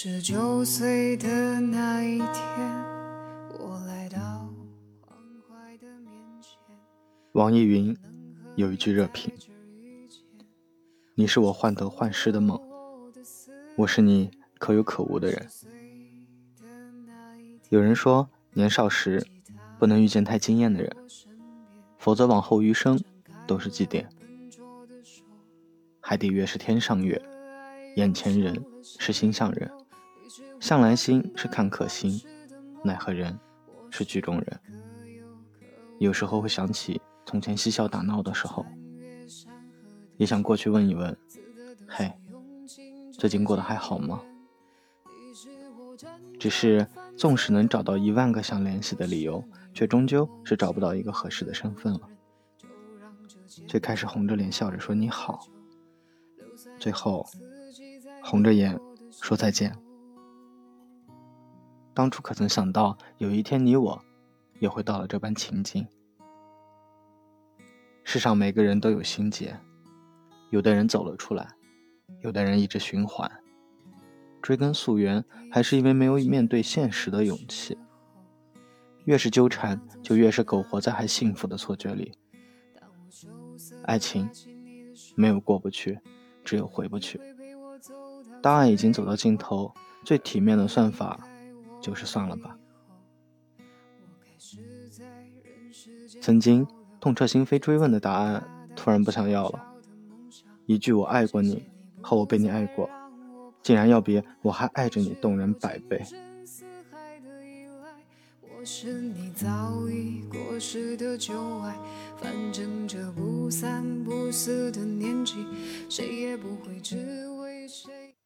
十九岁的那一天，我来到黄淮的面前。网易云有一句热评：“你是我患得患失的梦，我是你可有可无的人。”有人说，年少时不能遇见太惊艳的人，否则往后余生都是祭奠。海底月是天上月，眼前人是心上人。向来心是看客心，奈何人是剧中人。有时候会想起从前嬉笑打闹的时候，也想过去问一问：“嘿，最近过得还好吗？”只是纵使能找到一万个想联系的理由，却终究是找不到一个合适的身份了。最开始红着脸笑着说你好，最后红着眼说再见。当初可曾想到，有一天你我也会到了这般情境？世上每个人都有心结，有的人走了出来，有的人一直循环。追根溯源，还是因为没有面对现实的勇气。越是纠缠，就越是苟活在还幸福的错觉里。爱情没有过不去，只有回不去。当爱已经走到尽头，最体面的算法。就是算了吧。曾经痛彻心扉追问的答案，突然不想要了。一句“我爱过你”和“我被你爱过”，竟然要比“我还爱着你”动人百倍。我是你早已过时的旧爱，反正这不三不四的年纪，谁也不会只为谁。